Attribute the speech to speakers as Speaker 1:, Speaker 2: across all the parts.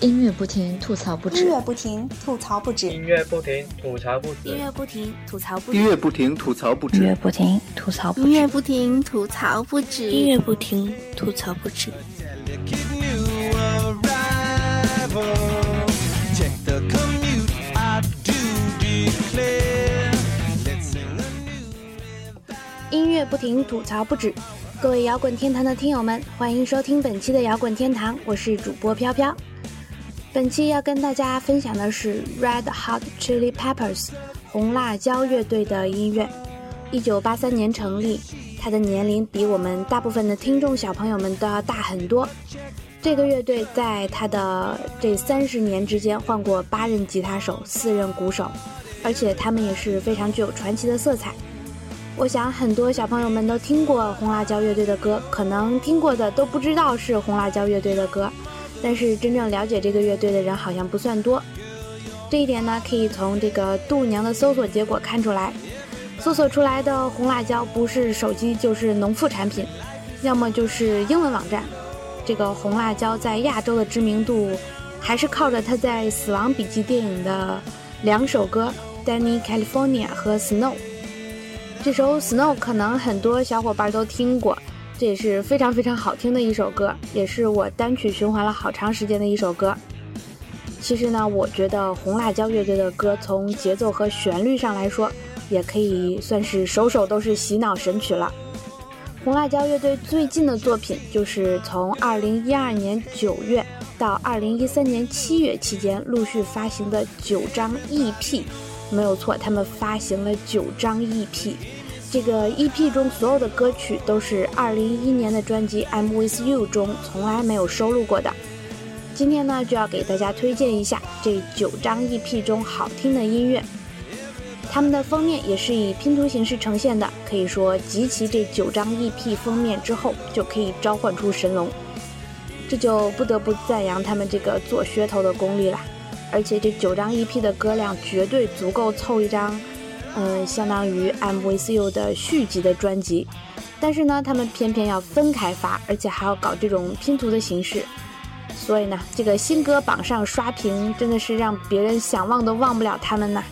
Speaker 1: 音乐不停，吐槽不止。
Speaker 2: 音乐不停，吐槽不止。
Speaker 3: 音乐不停，吐槽不止。
Speaker 4: 音乐不停，吐槽不止。
Speaker 5: 音乐不停，吐槽不止。
Speaker 1: 音乐不停，吐槽不止。
Speaker 4: 音乐不停，吐槽不止。
Speaker 6: 音乐不停，吐槽不止。
Speaker 7: 音乐不停，吐槽不止。各位摇滚天堂的听友们，欢迎收听本期的摇滚天堂，我是主播飘飘。本期要跟大家分享的是 Red Hot Chili Peppers 红辣椒乐队的音乐。一九八三年成立，他的年龄比我们大部分的听众小朋友们都要大很多。这个乐队在他的这三十年之间换过八任吉他手、四任鼓手，而且他们也是非常具有传奇的色彩。我想很多小朋友们都听过红辣椒乐队的歌，可能听过的都不知道是红辣椒乐队的歌，但是真正了解这个乐队的人好像不算多。这一点呢，可以从这个度娘的搜索结果看出来。搜索出来的红辣椒不是手机就是农副产品，要么就是英文网站。这个红辣椒在亚洲的知名度，还是靠着他在《死亡笔记》电影的两首歌《Danny California》和《Snow》。这首《Snow》可能很多小伙伴都听过，这也是非常非常好听的一首歌，也是我单曲循环了好长时间的一首歌。其实呢，我觉得红辣椒乐队的歌从节奏和旋律上来说，也可以算是首首都是洗脑神曲了。红辣椒乐队最近的作品，就是从2012年9月到2013年7月期间陆续发行的九张 EP。没有错，他们发行了九张 EP，这个 EP 中所有的歌曲都是2011年的专辑《I'm With You》中从来没有收录过的。今天呢，就要给大家推荐一下这九张 EP 中好听的音乐。他们的封面也是以拼图形式呈现的，可以说集齐这九张 EP 封面之后，就可以召唤出神龙。这就不得不赞扬他们这个做噱头的功力了。而且这九张 EP 的歌量绝对足够凑一张，嗯，相当于《I'm With You》的续集的专辑。但是呢，他们偏偏要分开发，而且还要搞这种拼图的形式。所以呢，这个新歌榜上刷屏，真的是让别人想忘都忘不了他们呐。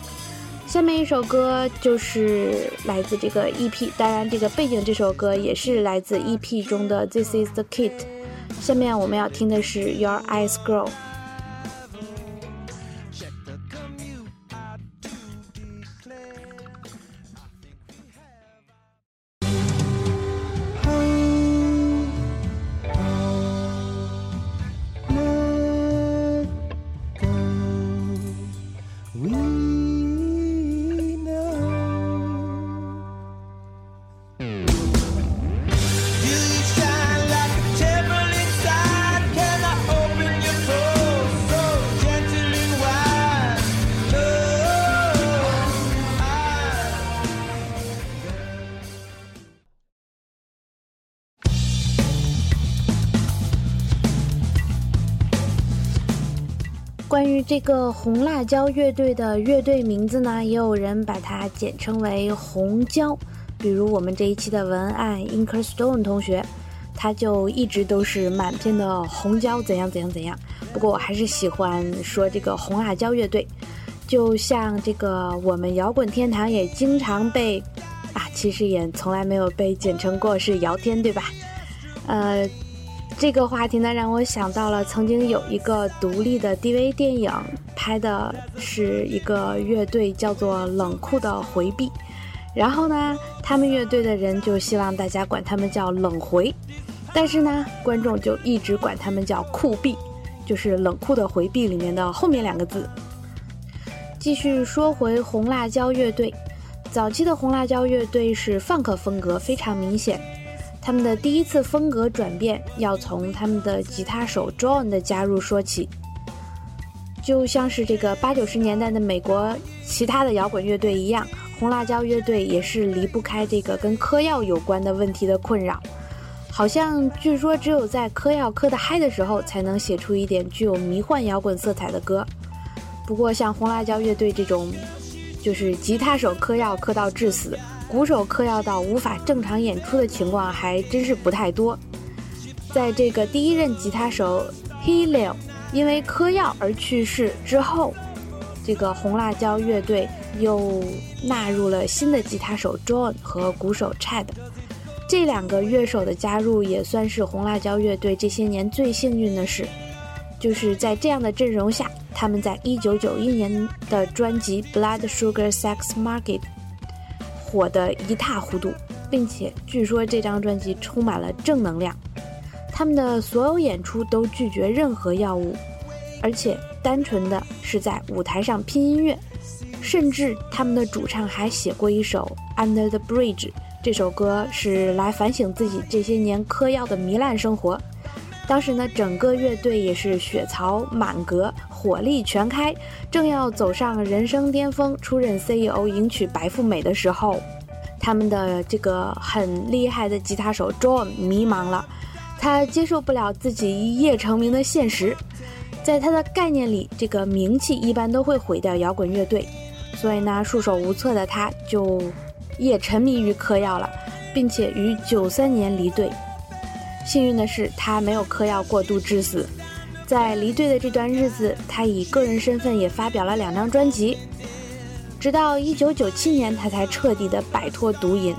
Speaker 7: 下面一首歌就是来自这个 EP，当然这个背景这首歌也是来自 EP 中的《This Is the Kit》。下面我们要听的是《Your Eyes Grow》。关于这个红辣椒乐队的乐队名字呢，也有人把它简称为红椒。比如我们这一期的文案 Inkerstone 同学，他就一直都是满篇的红椒怎样怎样怎样。不过我还是喜欢说这个红辣椒乐队，就像这个我们摇滚天堂也经常被啊，其实也从来没有被简称过是姚天，对吧？呃。这个话题呢，让我想到了曾经有一个独立的 DV 电影，拍的是一个乐队叫做冷酷的回避，然后呢，他们乐队的人就希望大家管他们叫冷回，但是呢，观众就一直管他们叫酷毙，就是冷酷的回避里面的后面两个字。继续说回红辣椒乐队，早期的红辣椒乐队是放克风格非常明显。他们的第一次风格转变要从他们的吉他手 John 的加入说起，就像是这个八九十年代的美国其他的摇滚乐队一样，红辣椒乐队也是离不开这个跟嗑药有关的问题的困扰。好像据说只有在嗑药嗑得嗨的时候，才能写出一点具有迷幻摇滚色彩的歌。不过像红辣椒乐队这种，就是吉他手嗑药嗑到致死。鼓手嗑药到无法正常演出的情况还真是不太多。在这个第一任吉他手 Helio 因为嗑药而去世之后，这个红辣椒乐队又纳入了新的吉他手 John 和鼓手 Chad。这两个乐手的加入也算是红辣椒乐队这些年最幸运的事，就是在这样的阵容下，他们在1991年的专辑《Blood Sugar Sex Market》火得一塌糊涂，并且据说这张专辑充满了正能量。他们的所有演出都拒绝任何药物，而且单纯的是在舞台上拼音乐，甚至他们的主唱还写过一首《Under the Bridge》。这首歌是来反省自己这些年嗑药的糜烂生活。当时呢，整个乐队也是血槽满格，火力全开，正要走上人生巅峰，出任 CEO，迎娶白富美的时候，他们的这个很厉害的吉他手 John 迷茫了，他接受不了自己一夜成名的现实，在他的概念里，这个名气一般都会毁掉摇滚乐队，所以呢，束手无策的他就。也沉迷于嗑药了，并且于九三年离队。幸运的是，他没有嗑药过度致死。在离队的这段日子，他以个人身份也发表了两张专辑。直到一九九七年，他才彻底的摆脱毒瘾。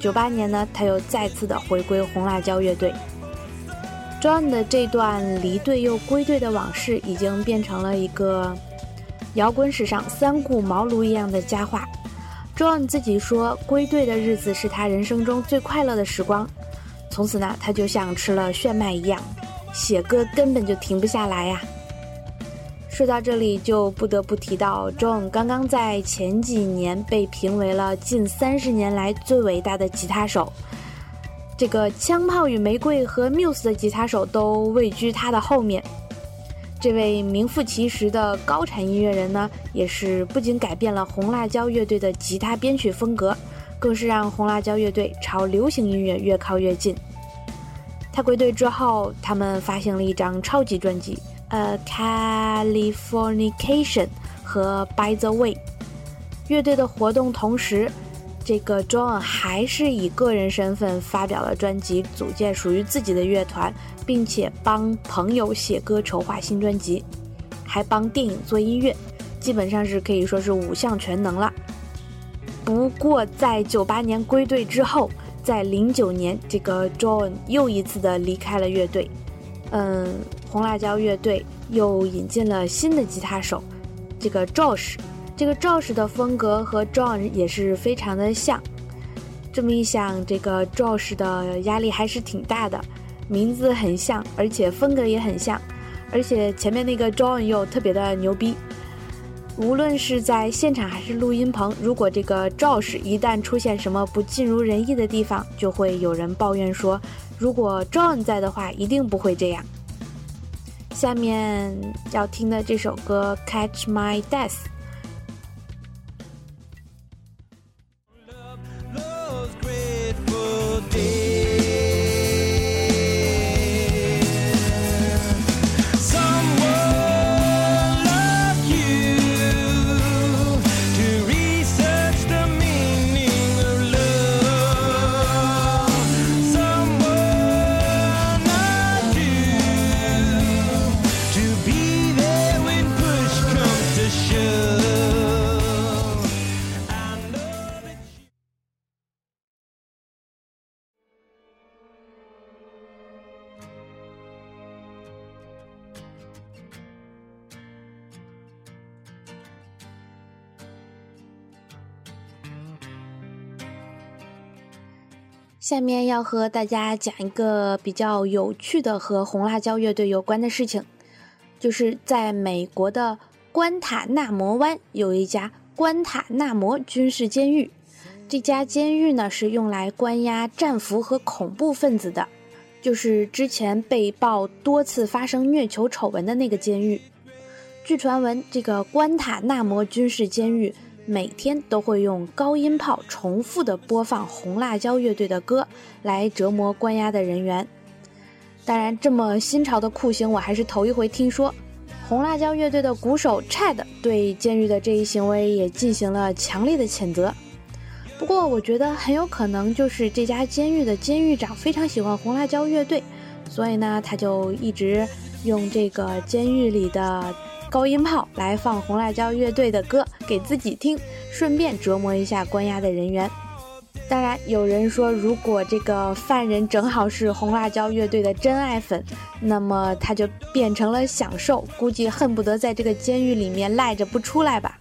Speaker 7: 九八年呢，他又再次的回归红辣椒乐队。John 的这段离队又归队的往事，已经变成了一个摇滚史上三顾茅庐一样的佳话。John 自己说，归队的日子是他人生中最快乐的时光。从此呢，他就像吃了炫迈一样，写歌根本就停不下来呀。说到这里，就不得不提到 John 刚刚在前几年被评为了近三十年来最伟大的吉他手。这个《枪炮与玫瑰》和 Muse 的吉他手都位居他的后面。这位名副其实的高产音乐人呢，也是不仅改变了红辣椒乐队的吉他编曲风格，更是让红辣椒乐队朝流行音乐越靠越近。他归队之后，他们发行了一张超级专辑，呃，《Californication》和《By the Way》。乐队的活动同时。这个 John 还是以个人身份发表了专辑，组建属于自己的乐团，并且帮朋友写歌、筹划新专辑，还帮电影做音乐，基本上是可以说是五项全能了。不过，在九八年归队之后，在零九年，这个 John 又一次的离开了乐队。嗯，红辣椒乐队又引进了新的吉他手，这个 Josh。这个 Josh 的风格和 John 也是非常的像，这么一想，这个 Josh 的压力还是挺大的，名字很像，而且风格也很像，而且前面那个 John 又特别的牛逼。无论是在现场还是录音棚，如果这个 Josh 一旦出现什么不尽如人意的地方，就会有人抱怨说，如果 John 在的话，一定不会这样。下面要听的这首歌《Catch My Death》。下面要和大家讲一个比较有趣的和红辣椒乐队有关的事情，就是在美国的关塔那摩湾有一家关塔那摩军事监狱，这家监狱呢是用来关押战俘和恐怖分子的，就是之前被曝多次发生虐囚丑闻的那个监狱。据传闻，这个关塔那摩军事监狱。每天都会用高音炮重复的播放红辣椒乐队的歌来折磨关押的人员。当然，这么新潮的酷刑我还是头一回听说。红辣椒乐队的鼓手 Chad 对监狱的这一行为也进行了强烈的谴责。不过，我觉得很有可能就是这家监狱的监狱长非常喜欢红辣椒乐队，所以呢，他就一直用这个监狱里的高音炮来放红辣椒乐队的歌给自己听，顺便折磨一下关押的人员。当然，有人说，如果这个犯人正好是红辣椒乐队的真爱粉，那么他就变成了享受，估计恨不得在这个监狱里面赖着不出来吧。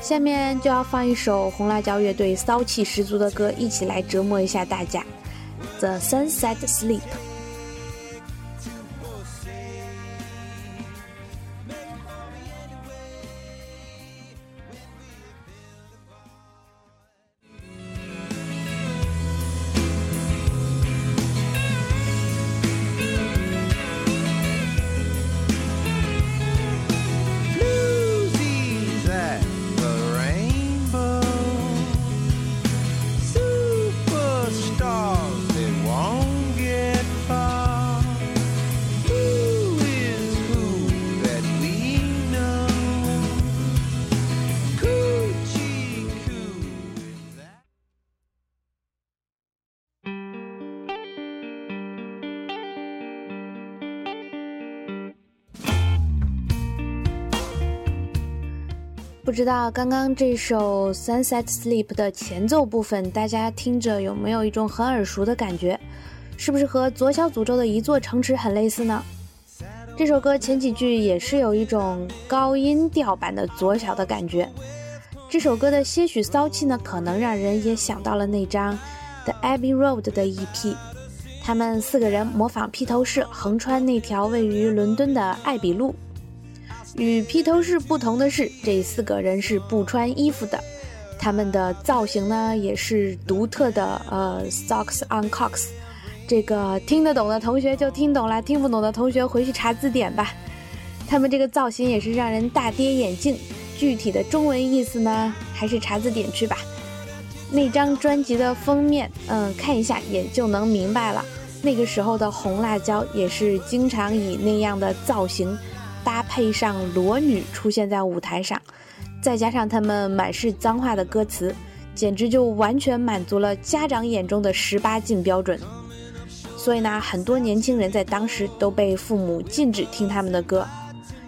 Speaker 7: 下面就要放一首红辣椒乐队骚气十足的歌，一起来折磨一下大家，《The Sunset Sleep》。不知道刚刚这首《Sunset Sleep》的前奏部分，大家听着有没有一种很耳熟的感觉？是不是和左小诅咒的一座城池很类似呢？这首歌前几句也是有一种高音调版的左小的感觉。这首歌的些许骚气呢，可能让人也想到了那张《The Abbey Road》的 EP。他们四个人模仿披头士横穿那条位于伦敦的艾比路。与披头士不同的是，这四个人是不穿衣服的，他们的造型呢也是独特的。呃，socks on cocks，这个听得懂的同学就听懂了，听不懂的同学回去查字典吧。他们这个造型也是让人大跌眼镜，具体的中文意思呢，还是查字典去吧。那张专辑的封面，嗯，看一下也就能明白了。那个时候的红辣椒也是经常以那样的造型。搭配上裸女出现在舞台上，再加上他们满是脏话的歌词，简直就完全满足了家长眼中的十八禁标准。所以呢，很多年轻人在当时都被父母禁止听他们的歌，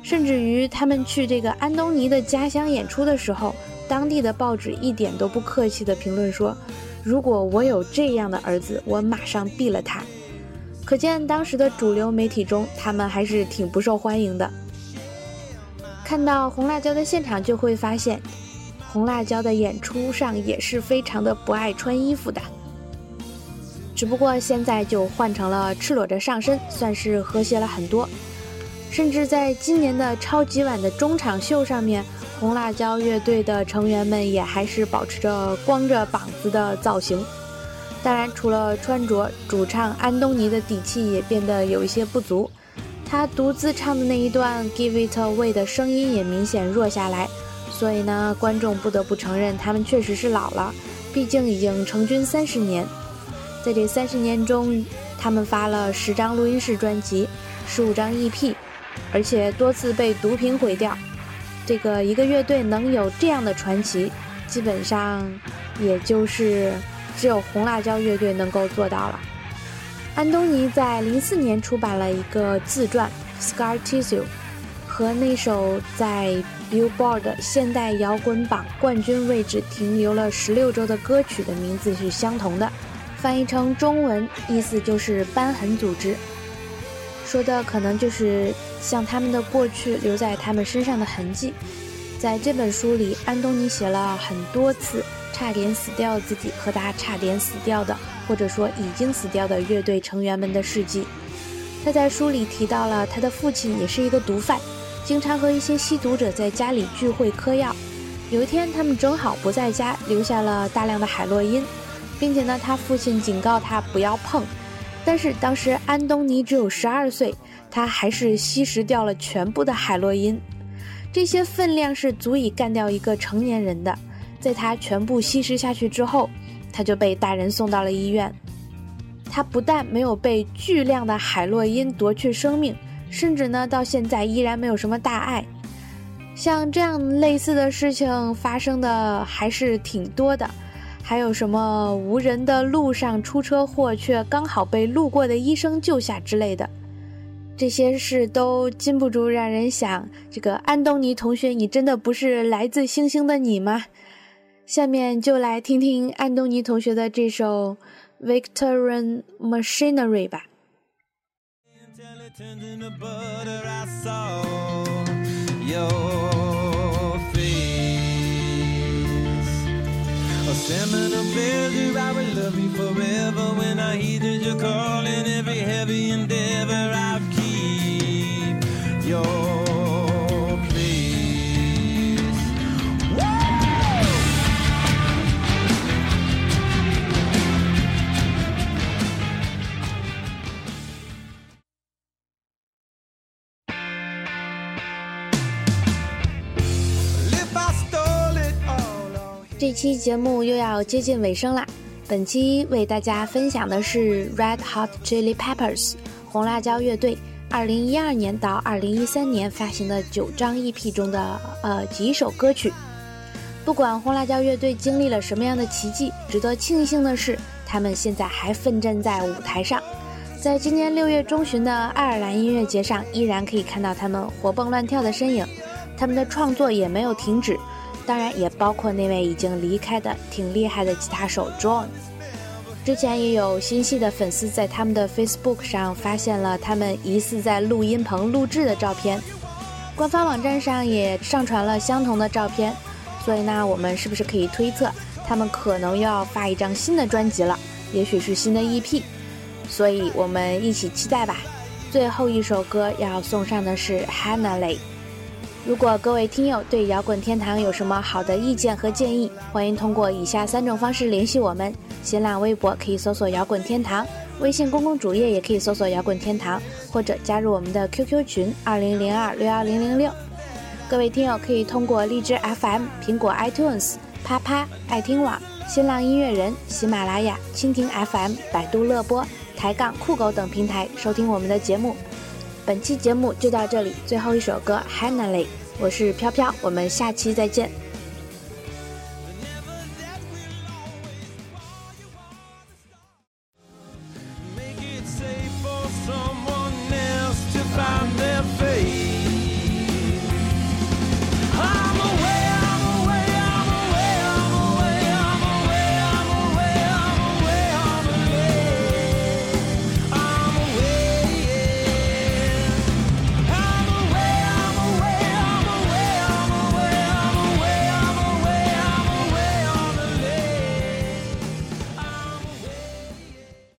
Speaker 7: 甚至于他们去这个安东尼的家乡演出的时候，当地的报纸一点都不客气地评论说：“如果我有这样的儿子，我马上毙了他。”可见当时的主流媒体中，他们还是挺不受欢迎的。看到红辣椒的现场，就会发现，红辣椒的演出上也是非常的不爱穿衣服的。只不过现在就换成了赤裸着上身，算是和谐了很多。甚至在今年的超级碗的中场秀上面，红辣椒乐队的成员们也还是保持着光着膀子的造型。当然，除了穿着，主唱安东尼的底气也变得有一些不足。他独自唱的那一段《Give It Away》的声音也明显弱下来，所以呢，观众不得不承认他们确实是老了。毕竟已经成军三十年，在这三十年中，他们发了十张录音室专辑，十五张 EP，而且多次被毒品毁掉。这个一个乐队能有这样的传奇，基本上也就是只有红辣椒乐队能够做到了。安东尼在零四年出版了一个自传《Scar Tissue》，和那首在 Billboard 现代摇滚榜冠军位置停留了十六周的歌曲的名字是相同的，翻译成中文意思就是“瘢痕组织”，说的可能就是像他们的过去留在他们身上的痕迹。在这本书里，安东尼写了很多次差点死掉自己和他差点死掉的。或者说已经死掉的乐队成员们的事迹。他在书里提到了他的父亲也是一个毒贩，经常和一些吸毒者在家里聚会嗑药。有一天他们正好不在家，留下了大量的海洛因，并且呢，他父亲警告他不要碰。但是当时安东尼只有十二岁，他还是吸食掉了全部的海洛因。这些分量是足以干掉一个成年人的。在他全部吸食下去之后。他就被大人送到了医院。他不但没有被巨量的海洛因夺去生命，甚至呢，到现在依然没有什么大碍。像这样类似的事情发生的还是挺多的。还有什么无人的路上出车祸，却刚好被路过的医生救下之类的。这些事都禁不住让人想：这个安东尼同学，你真的不是来自星星的你吗？下面就来听听安东尼同学的这首《Victorian Machinery》吧。
Speaker 5: Sentimental pleasure, I will love you forever. When I hear that you're calling, every heavy endeavor I'll keep your
Speaker 7: 这期节目又要接近尾声啦，本期为大家分享的是 Red Hot Chili Peppers 红辣椒乐队2012年到2013年发行的九张 EP 中的呃几首歌曲。不管红辣椒乐队经历了什么样的奇迹，值得庆幸的是，他们现在还奋战在舞台上。在今年六月中旬的爱尔兰音乐节上，依然可以看到他们活蹦乱跳的身影。他们的创作也没有停止。当然也包括那位已经离开的挺厉害的吉他手 John。之前也有心细的粉丝在他们的 Facebook 上发现了他们疑似在录音棚录制的照片，官方网站上也上传了相同的照片，所以呢，我们是不是可以推测他们可能又要发一张新的专辑了？也许是新的 EP，所以我们一起期待吧。最后一首歌要送上的是 Hannah Lay。如果各位听友对摇滚天堂有什么好的意见和建议，欢迎通过以下三种方式联系我们：新浪微博可以搜索“摇滚天堂”，微信公共主页也可以搜索“摇滚天堂”，或者加入我们的 QQ 群二零零二六幺零零六。各位听友可以通过荔枝 FM、苹果 iTunes、啪啪、爱听网、新浪音乐人、喜马拉雅、蜻蜓 FM、百度乐播、抬杠酷狗等平台收听我们的节目。本期节目就到这里，最后一首歌《h a n n a l e y》，我是飘飘，我们下期再见。